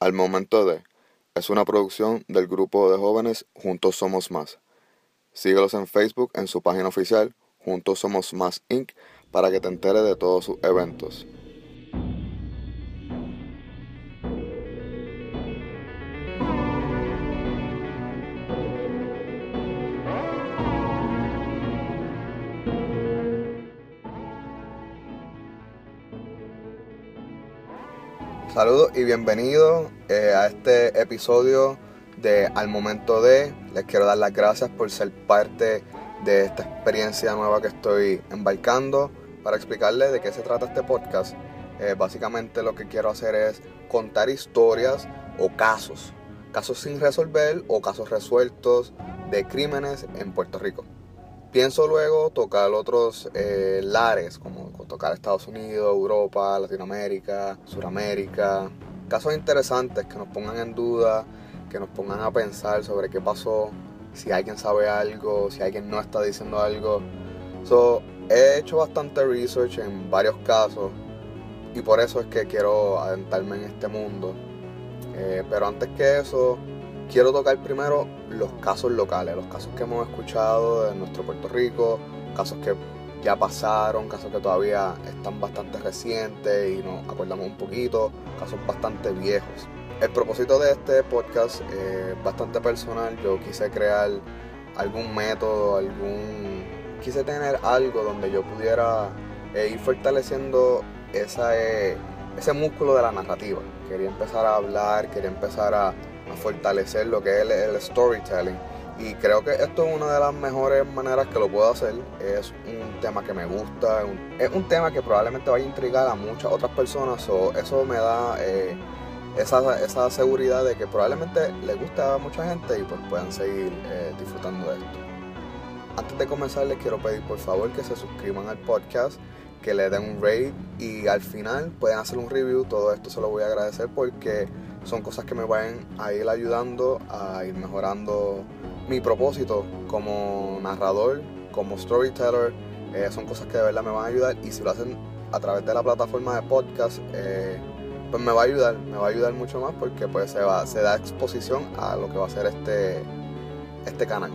Al momento de es una producción del grupo de jóvenes Juntos Somos Más. Síguelos en Facebook en su página oficial Juntos Somos Más Inc. para que te enteres de todos sus eventos. Saludos y bienvenidos eh, a este episodio de Al Momento de. Les quiero dar las gracias por ser parte de esta experiencia nueva que estoy embarcando. Para explicarles de qué se trata este podcast, eh, básicamente lo que quiero hacer es contar historias o casos. Casos sin resolver o casos resueltos de crímenes en Puerto Rico. Pienso luego tocar otros eh, lares, como tocar Estados Unidos, Europa, Latinoamérica, Suramérica. Casos interesantes que nos pongan en duda, que nos pongan a pensar sobre qué pasó, si alguien sabe algo, si alguien no está diciendo algo. So, he hecho bastante research en varios casos y por eso es que quiero adentrarme en este mundo. Eh, pero antes que eso, quiero tocar primero los casos locales, los casos que hemos escuchado de nuestro Puerto Rico, casos que ya pasaron, casos que todavía están bastante recientes y nos acordamos un poquito, casos bastante viejos. El propósito de este podcast es bastante personal. Yo quise crear algún método, algún. Quise tener algo donde yo pudiera eh, ir fortaleciendo eh, ese músculo de la narrativa. Quería empezar a hablar, quería empezar a fortalecer lo que es el, storytelling. Y creo que esto es una de las mejores maneras que lo puedo hacer. Es un tema que me gusta, es un, tema que probablemente vaya a intrigar a muchas otras personas. o eso me da eh, esa, esa, seguridad de que probablemente le gusta a mucha gente y pues puedan seguir eh, disfrutando de esto. Antes de comenzar les quiero pedir por favor que se suscriban al podcast, que le den un rate y al final pueden hacer un review. Todo esto se lo voy a agradecer porque son cosas que me van a ir ayudando a ir mejorando mi propósito como narrador, como storyteller. Eh, son cosas que de verdad me van a ayudar y si lo hacen a través de la plataforma de podcast, eh, pues me va a ayudar, me va a ayudar mucho más porque pues se, va, da exposición a lo que va a ser este, este canal.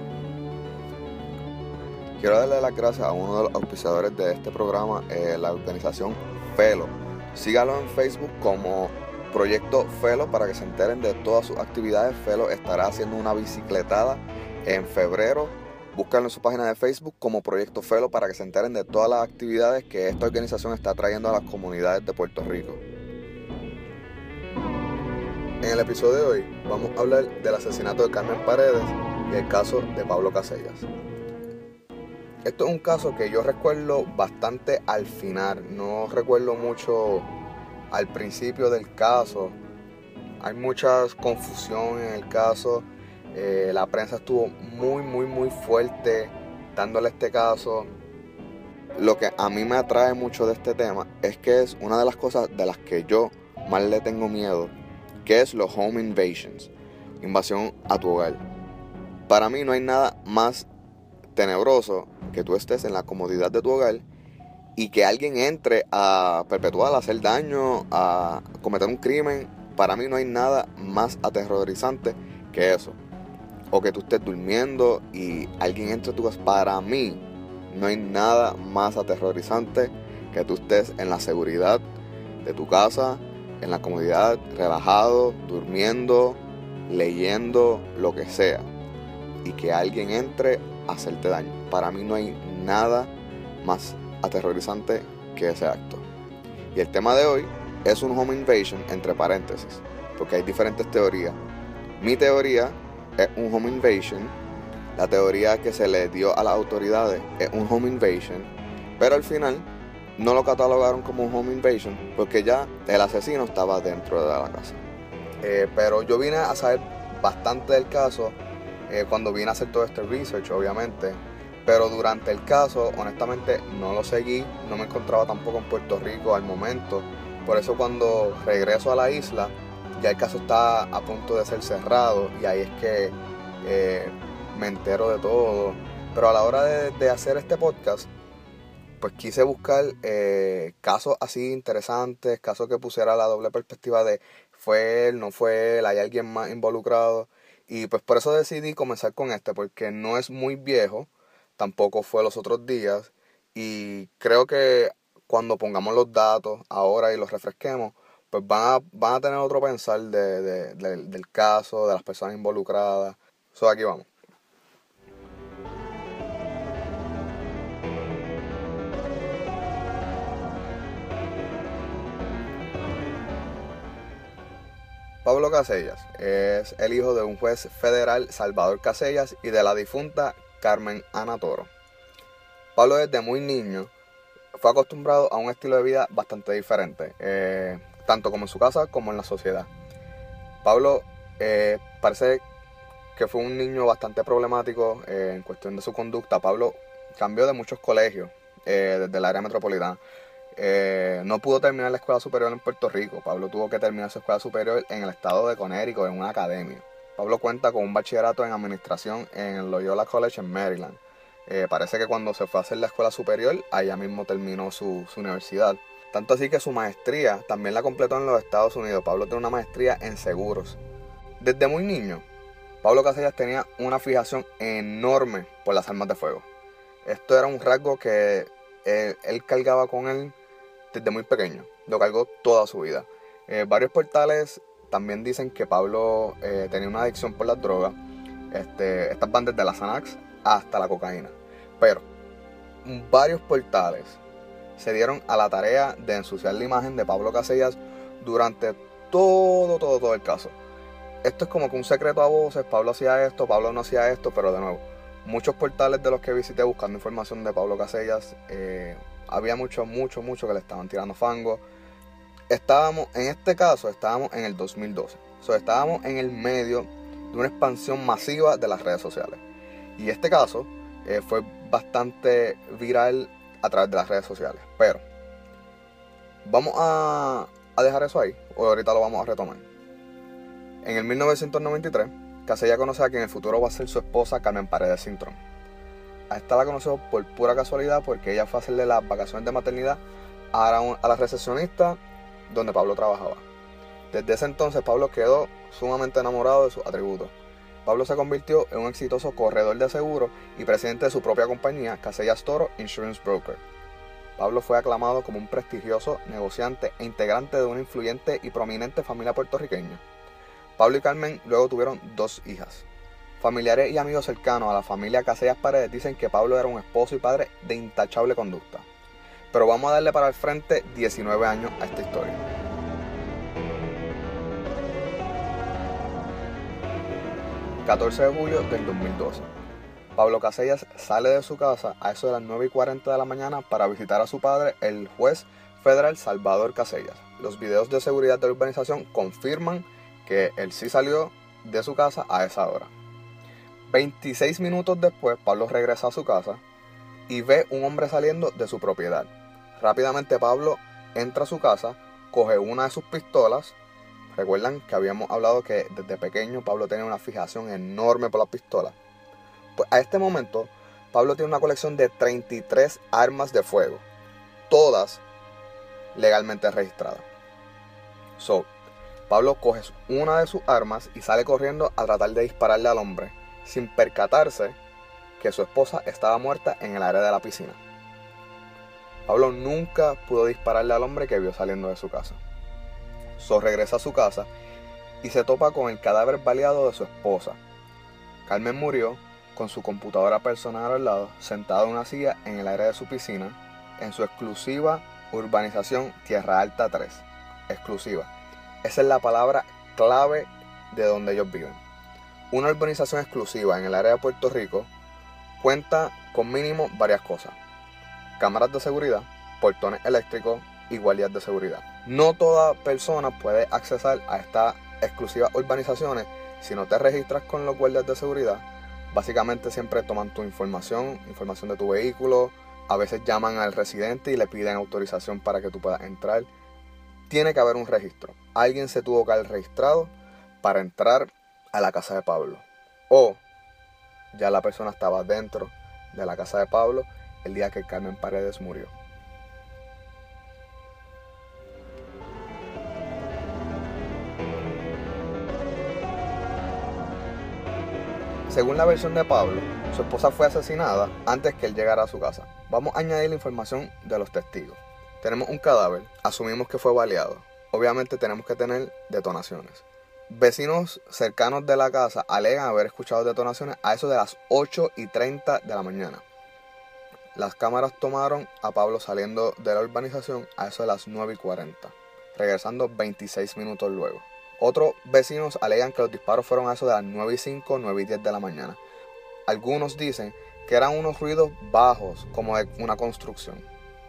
Quiero darle las gracias a uno de los auspiciadores de este programa, eh, la organización Felo. Sígalo en Facebook como Proyecto Felo para que se enteren de todas sus actividades. Felo estará haciendo una bicicletada en febrero. Búscanlo en su página de Facebook como Proyecto Felo para que se enteren de todas las actividades que esta organización está trayendo a las comunidades de Puerto Rico. En el episodio de hoy vamos a hablar del asesinato de Carmen Paredes y el caso de Pablo Casellas. Esto es un caso que yo recuerdo bastante al final, no recuerdo mucho al principio del caso. Hay mucha confusión en el caso. Eh, la prensa estuvo muy, muy, muy fuerte dándole este caso. Lo que a mí me atrae mucho de este tema es que es una de las cosas de las que yo más le tengo miedo, que es los home invasions, invasión a tu hogar. Para mí no hay nada más tenebroso que tú estés en la comodidad de tu hogar y que alguien entre a perpetuar, a hacer daño, a cometer un crimen, para mí no hay nada más aterrorizante que eso. O que tú estés durmiendo y alguien entre a tu casa. Para mí no hay nada más aterrorizante que tú estés en la seguridad de tu casa, en la comodidad, relajado, durmiendo, leyendo, lo que sea. Y que alguien entre a hacerte daño. Para mí no hay nada más aterrorizante que ese acto. Y el tema de hoy es un home invasion entre paréntesis, porque hay diferentes teorías. Mi teoría es un home invasion, la teoría que se le dio a las autoridades es un home invasion, pero al final no lo catalogaron como un home invasion porque ya el asesino estaba dentro de la casa. Eh, pero yo vine a saber bastante del caso eh, cuando vine a hacer todo este research, obviamente. Pero durante el caso, honestamente, no lo seguí, no me encontraba tampoco en Puerto Rico al momento. Por eso cuando regreso a la isla, ya el caso está a punto de ser cerrado y ahí es que eh, me entero de todo. Pero a la hora de, hacer este podcast, pues quise buscar eh, casos así interesantes, casos que pusiera la doble perspectiva de fue él, no fue él, hay alguien más involucrado. Y pues por eso decidí comenzar con este, porque no es muy viejo, tampoco fue los otros días. Y creo que cuando pongamos los datos ahora y los refresquemos, pues van a, van a tener otro pensar de, del caso, de las personas involucradas. Eso aquí vamos. Pablo Casellas es el hijo de un juez federal, Salvador Casellas, y de la difunta Carmen Ana Toro. Pablo desde muy niño fue acostumbrado a un estilo de vida bastante diferente, eh, tanto como en su casa como en la sociedad. Pablo eh, parece que fue un niño bastante problemático eh, en cuestión de su conducta. Pablo cambió de muchos colegios desde el área metropolitana. Eh, no pudo terminar la escuela superior en Puerto Rico. Pablo tuvo que terminar su escuela superior en el estado de Connecticut, en una academia. Pablo cuenta con un bachillerato en administración en Loyola College en Maryland. Eh, parece que cuando se fue a hacer la escuela superior, allá mismo terminó su, universidad. Tanto así que su maestría también la completó en los Estados Unidos. Pablo tiene una maestría en seguros. Desde muy niño, Pablo Casellas tenía una fijación enorme por las armas de fuego. Esto era un rasgo que él cargaba con él desde muy pequeño. Lo cargó toda su vida. Eh, varios portales también dicen que Pablo eh, tenía una adicción por las drogas. Este, estas van desde la Xanax hasta la cocaína. Pero varios portales se dieron a la tarea de ensuciar la imagen de Pablo Casellas durante todo, todo, todo el caso. Esto es como que un secreto a voces, Pablo hacía esto, Pablo no hacía esto, pero de nuevo, muchos portales de los que visité buscando información de Pablo Casellas eh, había mucho, mucho, mucho que le estaban tirando fango. Estábamos, en este caso, estábamos en el 2012. O estábamos en el medio de una expansión masiva de las redes sociales. Y este caso eh, fue bastante viral a través de las redes sociales. Pero, vamos a, a dejar eso ahí, o ahorita lo vamos a retomar. En el 1993, Casella conoce a quien en el futuro va a ser su esposa Carmen Paredes Cintrón a esta la conoció por pura casualidad porque ella fue a hacerle las vacaciones de maternidad a, a la recepcionista donde Pablo trabajaba. Desde ese entonces Pablo quedó sumamente enamorado de sus atributos. Pablo se convirtió en un exitoso corredor de seguros y presidente de su propia compañía, Casellas Toro Insurance Broker. Pablo fue aclamado como un prestigioso negociante e integrante de una influyente y prominente familia puertorriqueña. Pablo y Carmen luego tuvieron dos hijas, Familiares y amigos cercanos a la familia Casellas Paredes dicen que Pablo era un esposo y padre de intachable conducta. Pero vamos a darle para el frente 19 años a esta historia. ...14 de julio del 2012... Pablo Casellas sale de su casa a eso de las 9 y 40 de la mañana para visitar a su padre, el juez federal Salvador Casellas. Los videos de seguridad de la urbanización confirman que él sí salió de su casa a esa hora. 26 minutos después, Pablo regresa a su casa y ve un hombre saliendo de su propiedad. Rápidamente Pablo entra a su casa, coge una de sus pistolas. Recuerdan que habíamos hablado que desde pequeño Pablo tenía una fijación enorme por las pistolas. Pues a este momento, Pablo tiene una colección de 33 armas de fuego, todas legalmente registradas. So, Pablo coge una de sus armas y sale corriendo a tratar de dispararle al hombre sin percatarse que su esposa estaba muerta en el área de la piscina. Pablo nunca pudo dispararle al hombre que vio saliendo de su casa. Regresa a su casa y se topa con el cadáver baleado de su esposa. Carmen murió con su computadora personal al lado, sentada en una silla en el área de su piscina, en su exclusiva urbanización Tierra Alta 3. Exclusiva. Esa es la palabra clave de donde ellos viven. Una urbanización exclusiva en el área de Puerto Rico cuenta con mínimo varias cosas. Cámaras de seguridad, portones eléctricos y guardias de seguridad. No toda persona puede accesar a estas exclusivas urbanizaciones si no te registras con los guardias de seguridad. Básicamente siempre toman tu información, información de tu vehículo, a veces llaman al residente y le piden autorización para que tú puedas entrar. Tiene que haber un registro. Alguien se tuvo que haber registrado para entrar a la casa de Pablo. O ya la persona estaba dentro de la casa de Pablo el día que Carmen Paredes murió. Según la versión de Pablo, su esposa fue asesinada antes que él llegara a su casa. Vamos a añadir la información de los testigos. Tenemos un cadáver, asumimos que fue baleado. Obviamente tenemos que tener detonaciones. Vecinos cercanos de la casa alegan haber escuchado detonaciones a eso de las 8 y 30 de la mañana. Las cámaras tomaron a Pablo saliendo de la urbanización a eso de las 9 y 40, regresando 26 minutos luego. Otros vecinos alegan que los disparos fueron a eso de las 9 y 5, 9 y 10 de la mañana. Algunos dicen que eran unos ruidos bajos, como de una construcción.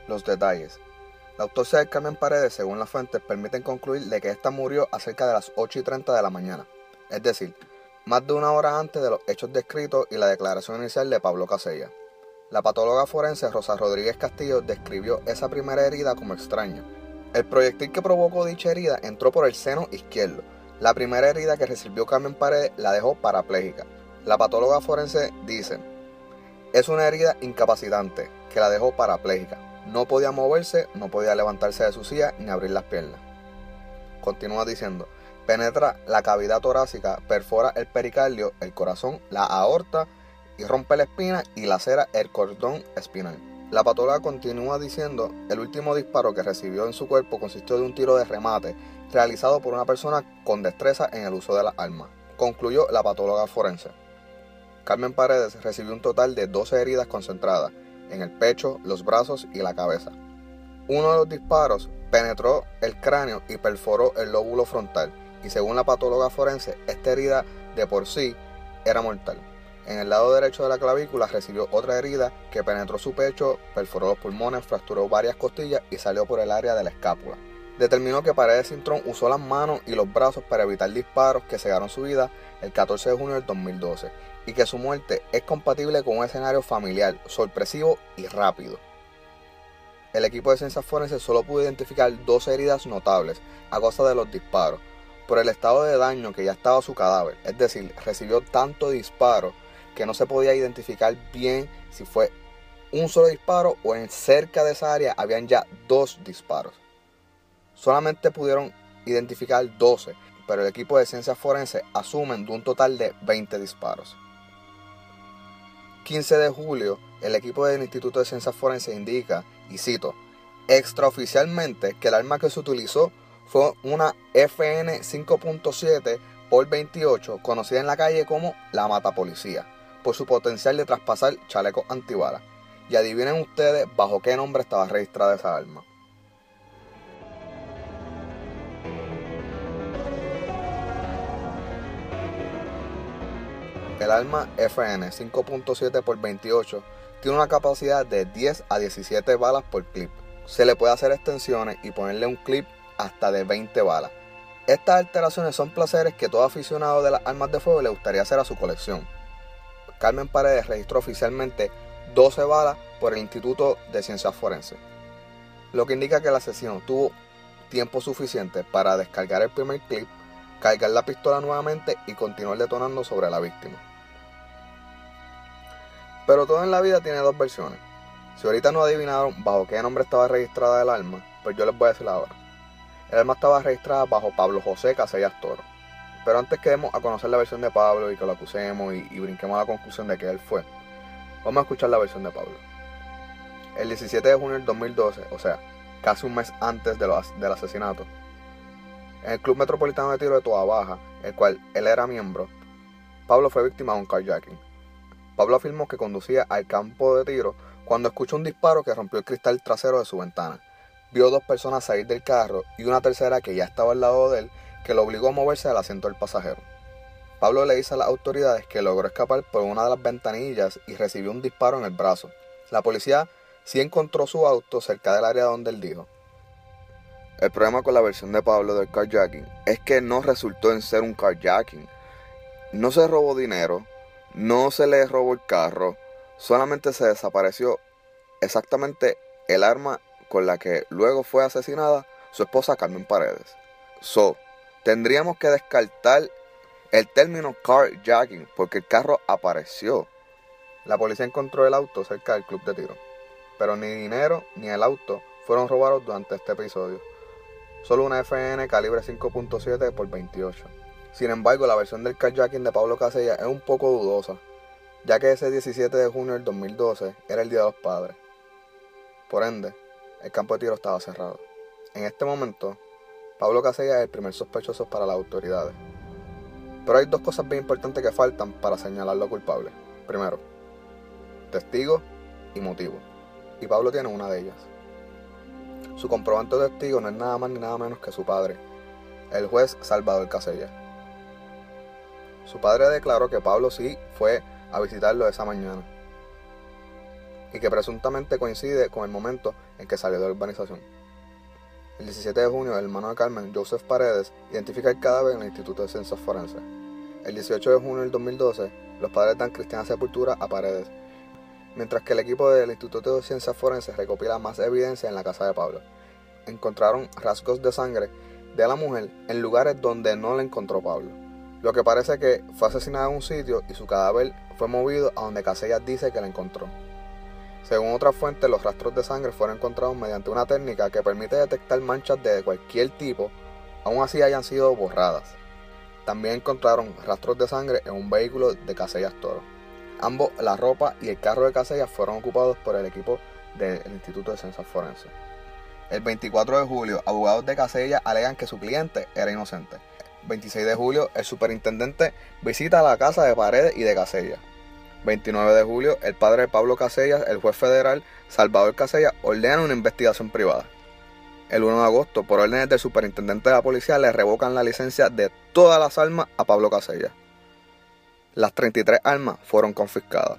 Los detalles. La autopsia de Carmen Paredes, según las fuentes, permiten concluir de que ésta murió a cerca de las 8 y 30 de la mañana, es decir, más de una hora antes de los hechos descritos y la declaración inicial de Pablo Casella. La patóloga forense Rosa Rodríguez Castillo describió esa primera herida como extraña. El proyectil que provocó dicha herida entró por el seno izquierdo. La primera herida que recibió Carmen Paredes la dejó parapléjica. La patóloga forense dice, es una herida incapacitante que la dejó parapléjica. No podía moverse, no podía levantarse de su silla ni abrir las piernas. Continúa diciendo, penetra la cavidad torácica, perfora el pericardio, el corazón, la aorta y rompe la espina y lacera el cordón espinal. La patóloga continúa diciendo, el último disparo que recibió en su cuerpo consistió de un tiro de remate realizado por una persona con destreza en el uso de las armas, concluyó la patóloga forense. Carmen Paredes recibió un total de 12 heridas concentradas, en el pecho, los brazos y la cabeza. Uno de los disparos penetró el cráneo y perforó el lóbulo frontal, y según la patóloga forense, esta herida de por sí era mortal. En el lado derecho de la clavícula recibió otra herida que penetró su pecho, perforó los pulmones, fracturó varias costillas y salió por el área de la escápula. Determinó que Paredes Cintrón usó las manos y los brazos para evitar disparos que cegaron su vida el 14 de junio del 2012 y que su muerte es compatible con un escenario familiar, sorpresivo y rápido. El equipo de ciencias forenses solo pudo identificar dos heridas notables a causa de los disparos, por el estado de daño que ya estaba su cadáver, es decir, recibió tanto disparo que no se podía identificar bien si fue un solo disparo o en cerca de esa área habían ya dos disparos. Solamente pudieron identificar 12, pero el equipo de ciencias forenses asumen de un total de 20 disparos. 15 de julio, el equipo del Instituto de Ciencias Forenses indica, y cito, extraoficialmente que el arma que se utilizó fue una FN 5.7 por 28, conocida en la calle como la mata policía, por su potencial de traspasar chalecos antibalas. Y adivinen ustedes bajo qué nombre estaba registrada esa arma. El arma FN 5.7 x 28 tiene una capacidad de 10 a 17 balas por clip. Se le puede hacer extensiones y ponerle un clip hasta de 20 balas. Estas alteraciones son placeres que todo aficionado de las armas de fuego le gustaría hacer a su colección. Carmen Paredes registró oficialmente 12 balas por el Instituto de Ciencias Forenses, lo que indica que el asesino tuvo tiempo suficiente para descargar el primer clip, cargar la pistola nuevamente y continuar detonando sobre la víctima. Pero todo en la vida tiene dos versiones. Si ahorita no adivinaron bajo qué nombre estaba registrada el arma, pues yo les voy a decir ahora. El arma estaba registrada bajo Pablo José Casellas Toro. Pero antes que demos a conocer la versión de Pablo y que lo acusemos y, brinquemos a la conclusión de que él fue, vamos a escuchar la versión de Pablo. El 17 de junio del 2012, o sea, casi un mes antes de del asesinato, en el Club Metropolitano de Tiro de Toa Baja, el cual él era miembro, Pablo fue víctima de un carjacking. Pablo afirmó que conducía al campo de tiro cuando escuchó un disparo que rompió el cristal trasero de su ventana. Vio dos personas salir del carro y una tercera que ya estaba al lado de él que lo obligó a moverse al asiento del pasajero. Pablo le dice a las autoridades que logró escapar por una de las ventanillas y recibió un disparo en el brazo. La policía sí encontró su auto cerca del área donde él dijo. El problema con la versión de Pablo del carjacking es que no resultó en ser un carjacking. No se robó dinero, no se le robó el carro, solamente se desapareció exactamente el arma con la que luego fue asesinada su esposa Carmen Paredes. So, tendríamos que descartar el término carjacking porque el carro apareció. La policía encontró el auto cerca del club de tiro, pero ni dinero ni el auto fueron robados durante este episodio. Solo una FN calibre 5.7 por 28. Sin embargo, la versión del carjacking de Pablo Casella es un poco dudosa, ya que ese 17 de junio del 2012 era el Día de los Padres. Por ende, el campo de tiro estaba cerrado. En este momento, Pablo Casella es el primer sospechoso para las autoridades. Pero hay dos cosas bien importantes que faltan para señalarlo culpable. Primero, testigo y motivo. Y Pablo tiene una de ellas. Su comprobante de testigo no es nada más ni nada menos que su padre, el juez Salvador Casella. Su padre declaró que Pablo sí fue a visitarlo esa mañana y que presuntamente coincide con el momento en que salió de la urbanización. El 17 de junio, el hermano de Carmen, Joseph Paredes, identifica el cadáver en el Instituto de Ciencias Forenses. El 18 de junio del 2012, los padres dan cristiana sepultura a Paredes, mientras que el equipo del Instituto de Ciencias Forenses recopila más evidencia en la casa de Pablo. Encontraron rasgos de sangre de la mujer en lugares donde no la encontró Pablo, lo que parece que fue asesinada en un sitio y su cadáver fue movido a donde Casellas dice que la encontró. Según otras fuentes, los rastros de sangre fueron encontrados mediante una técnica que permite detectar manchas de cualquier tipo, aun así hayan sido borradas. También encontraron rastros de sangre en un vehículo de Casellas Toro. Ambos, la ropa y el carro de Casellas, fueron ocupados por el equipo del Instituto de Ciencias Forenses. El 24 de julio, abogados de Casellas alegan que su cliente era inocente. 26 de julio, el superintendente visita la casa de Paredes y de Casellas. 29 de julio, el padre de Pablo Casellas, el juez federal Salvador Casellas, ordena una investigación privada. El 1 de agosto, por órdenes del superintendente de la policía, le revocan la licencia de todas las armas a Pablo Casellas. Las 33 armas fueron confiscadas.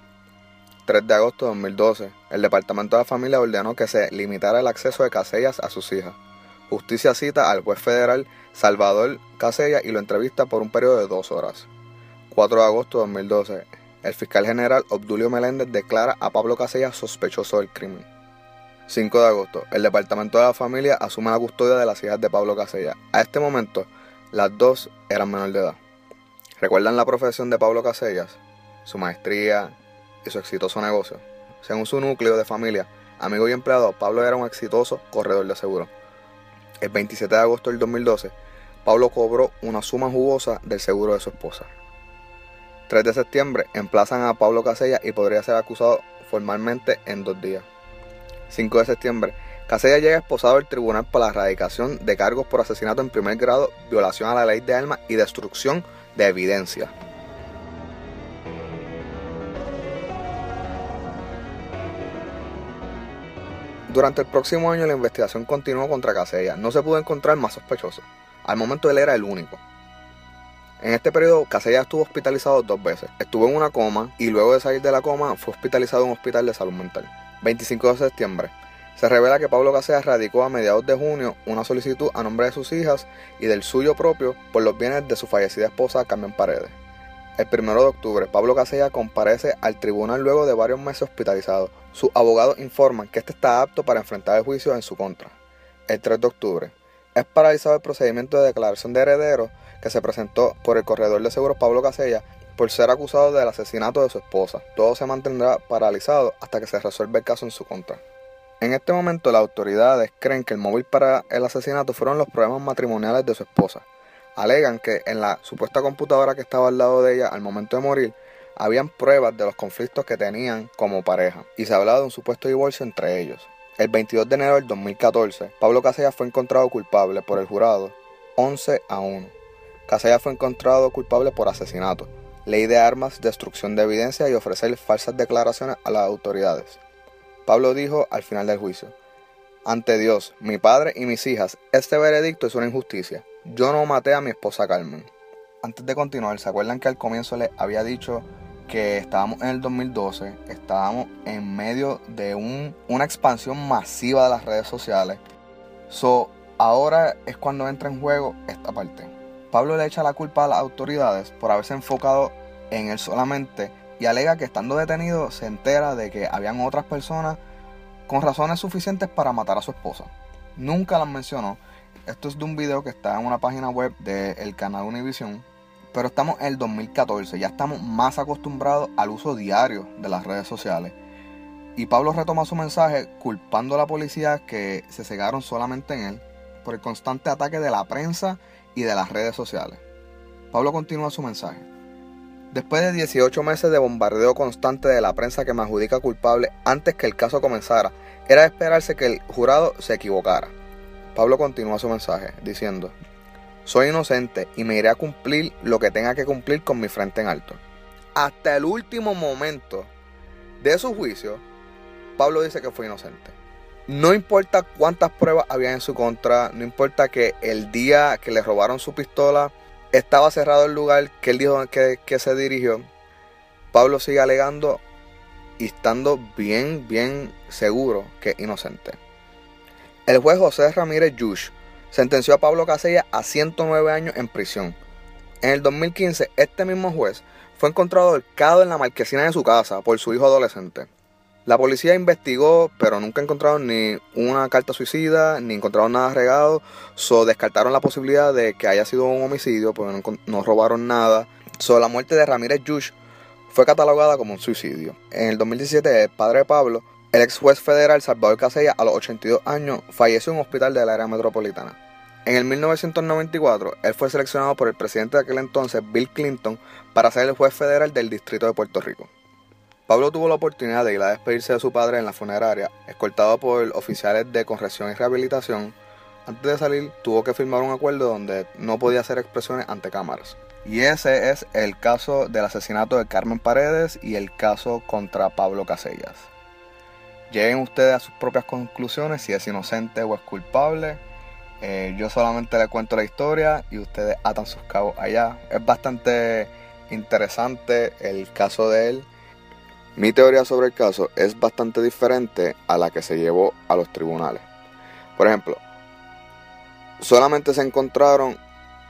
3 de agosto de 2012, el Departamento de la Familia ordenó que se limitara el acceso de Casellas a sus hijas. Justicia cita al juez federal Salvador Casellas y lo entrevista por un periodo de dos horas. 4 de agosto de 2012, el fiscal general Obdulio Meléndez declara a Pablo Casellas sospechoso del crimen. 5 de agosto, el Departamento de la Familia asume la custodia de las hijas de Pablo Casellas. A este momento, las dos eran menor de edad. ¿Recuerdan la profesión de Pablo Casellas? Su maestría y su exitoso negocio. Según su núcleo de familia, amigo y empleado, Pablo era un exitoso corredor de seguro. El 27 de agosto del 2012, Pablo cobró una suma jugosa del seguro de su esposa. 3 de septiembre emplazan a Pablo Casella y podría ser acusado formalmente en dos días. 5 de septiembre, Casella llega esposado al tribunal por la erradicación de cargos por asesinato en primer grado, violación a la ley de armas y destrucción de evidencia. Durante el próximo año la investigación continuó contra Casella. No se pudo encontrar más sospechosos. Al momento él era el único. En este periodo, Casella estuvo hospitalizado dos veces. Estuvo en una coma y luego de salir de la coma fue hospitalizado en un hospital de salud mental. 25 de septiembre. Se revela que Pablo Casella radicó a mediados de junio una solicitud a nombre de sus hijas y del suyo propio por los bienes de su fallecida esposa Carmen Paredes. El 1 de octubre, Pablo Casella comparece al tribunal luego de varios meses hospitalizado. Sus abogados informan que este está apto para enfrentar el juicio en su contra. El 3 de octubre, es paralizado el procedimiento de declaración de herederos que se presentó por el corredor de seguros Pablo Casella por ser acusado del asesinato de su esposa. Todo se mantendrá paralizado hasta que se resuelva el caso en su contra. En este momento las autoridades creen que el móvil para el asesinato fueron los problemas matrimoniales de su esposa. Alegan que en la supuesta computadora que estaba al lado de ella al momento de morir habían pruebas de los conflictos que tenían como pareja y se hablaba de un supuesto divorcio entre ellos. El 22 de enero del 2014, Pablo Casella fue encontrado culpable por el jurado 11 a 1 Casella fue encontrado culpable por asesinato, ley de armas, destrucción de evidencia y ofrecer falsas declaraciones a las autoridades. Pablo dijo al final del juicio, ante Dios, mi padre y mis hijas, este veredicto es una injusticia. Yo no maté a mi esposa Carmen. Antes de continuar, ¿se acuerdan que al comienzo le había dicho que estábamos en el 2012, estábamos en medio de una expansión masiva de las redes sociales? So, ahora es cuando entra en juego esta parte. Pablo le echa la culpa a las autoridades por haberse enfocado en él solamente y alega que estando detenido se entera de que habían otras personas con razones suficientes para matar a su esposa. Nunca las mencionó. Esto es de un video que está en una página web del canal Univision. Pero estamos en el 2014, ya estamos más acostumbrados al uso diario de las redes sociales. Y Pablo retoma su mensaje culpando a la policía que se cegaron solamente en él por el constante ataque de la prensa y de las redes sociales. Pablo continúa su mensaje. Después de 18 meses de bombardeo constante de la prensa que me adjudica culpable antes que el caso comenzara, era de esperarse que el jurado se equivocara. Pablo continúa su mensaje diciendo, soy inocente y me iré a cumplir lo que tenga que cumplir con mi frente en alto. Hasta el último momento de su juicio, Pablo dice que fue inocente. No importa cuántas pruebas había en su contra, no importa que el día que le robaron su pistola estaba cerrado el lugar que él dijo que, se dirigió, Pablo sigue alegando y estando bien, bien seguro que es inocente. El juez José Ramírez Yush sentenció a Pablo Casella a 109 años en prisión. En el 2015, este mismo juez fue encontrado ahorcado en la marquesina de su casa por su hijo adolescente. La policía investigó, pero nunca encontraron ni una carta suicida, ni encontraron nada regado. So descartaron la posibilidad de que haya sido un homicidio, porque no, robaron nada. So la muerte de Ramírez Yush fue catalogada como un suicidio. En el 2017, el padre de Pablo, el ex juez federal Salvador Casella, a los 82 años, falleció en un hospital del área metropolitana. En el 1994, él fue seleccionado por el presidente de aquel entonces, Bill Clinton, para ser el juez federal del Distrito de Puerto Rico. Pablo tuvo la oportunidad de ir a despedirse de su padre en la funeraria, escoltado por oficiales de corrección y rehabilitación. Antes de salir, tuvo que firmar un acuerdo donde no podía hacer expresiones ante cámaras. Y ese es el caso del asesinato de Carmen Paredes y el caso contra Pablo Casellas. Lleguen ustedes a sus propias conclusiones si es inocente o es culpable. Eh, yo solamente le cuento la historia y ustedes atan sus cabos allá. Es bastante interesante el caso de él mi teoría sobre el caso es bastante diferente a la que se llevó a los tribunales. Por ejemplo, solamente se encontraron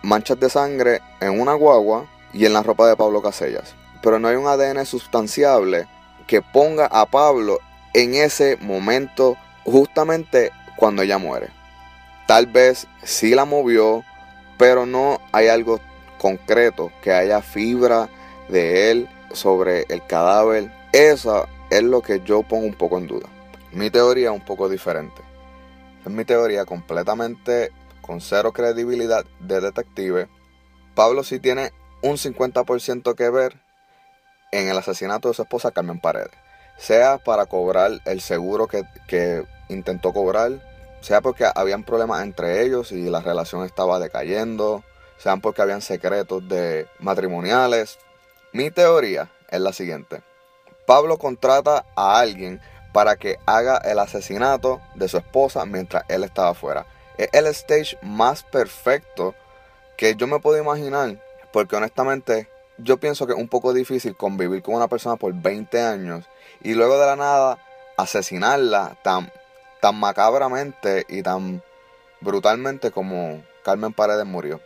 manchas de sangre en una guagua y en la ropa de Pablo Casellas, pero no hay un ADN sustanciable que ponga a Pablo en ese momento justamente cuando ella muere. Tal vez sí la movió, pero no hay algo concreto que haya fibra de él sobre el cadáver esa es lo que yo pongo un poco en duda. Mi teoría es un poco diferente. Es mi teoría completamente con cero credibilidad de detective. Pablo sí tiene un 50% que ver en el asesinato de su esposa Carmen Paredes. Sea para cobrar el seguro que, que intentó cobrar, sea porque habían problemas entre ellos y la relación estaba decayendo, sean porque habían secretos de matrimoniales. Mi teoría es la siguiente. Pablo contrata a alguien para que haga el asesinato de su esposa mientras él estaba afuera. Es el stage más perfecto que yo me puedo imaginar, porque honestamente yo pienso que es un poco difícil convivir con una persona por 20 años y luego de la nada asesinarla tan, tan macabramente y tan brutalmente como Carmen Paredes murió.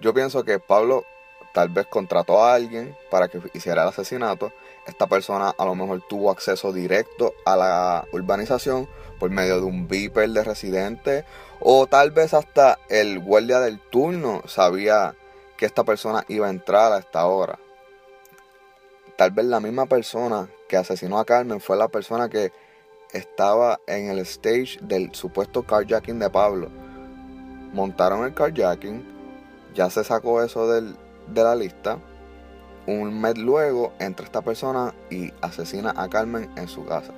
Yo pienso que Pablo tal vez contrató a alguien para que hiciera el asesinato esta persona a lo mejor tuvo acceso directo a la urbanización por medio de un beeper de residente o tal vez hasta el guardia del turno sabía que esta persona iba a entrar a esta hora. Tal vez la misma persona que asesinó a Carmen fue la persona que estaba en el stage del supuesto carjacking de Pablo. Montaron el carjacking, ya se sacó eso de la lista un mes luego entra esta persona y asesina a Carmen en su casa.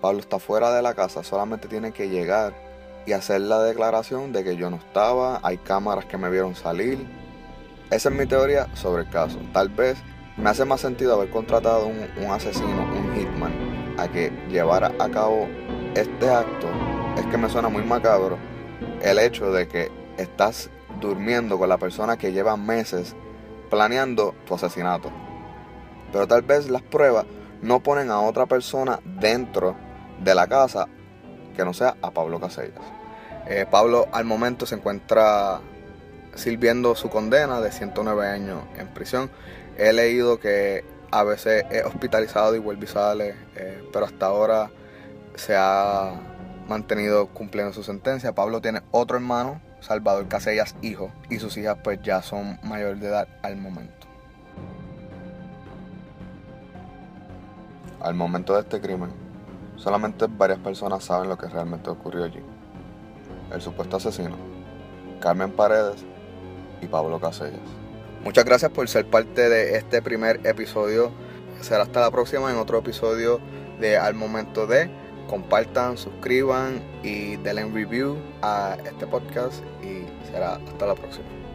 Pablo está fuera de la casa, solamente tiene que llegar y hacer la declaración de que yo no estaba, hay cámaras que me vieron salir. Esa es mi teoría sobre el caso. Tal vez me hace más sentido haber contratado un, un asesino, un hitman, a que llevara a cabo este acto. Es que me suena muy macabro el hecho de que estás durmiendo con la persona que lleva meses planeando tu asesinato. Pero tal vez las pruebas no ponen a otra persona dentro de la casa que no sea a Pablo Casellas. Eh, Pablo al momento se encuentra sirviendo su condena de 109 años en prisión. He leído que a veces es hospitalizado y vuelve y sale, eh, pero hasta ahora se ha mantenido cumpliendo su sentencia. Pablo tiene otro hermano Salvador Casellas hijo y sus hijas pues ya son mayor de edad al momento. Al momento de este crimen, solamente varias personas saben lo que realmente ocurrió allí. El supuesto asesino, Carmen Paredes y Pablo Casellas. Muchas gracias por ser parte de este primer episodio. Será hasta la próxima en otro episodio de Al Momento de. Compartan, suscriban y denle review a este podcast y será hasta la próxima.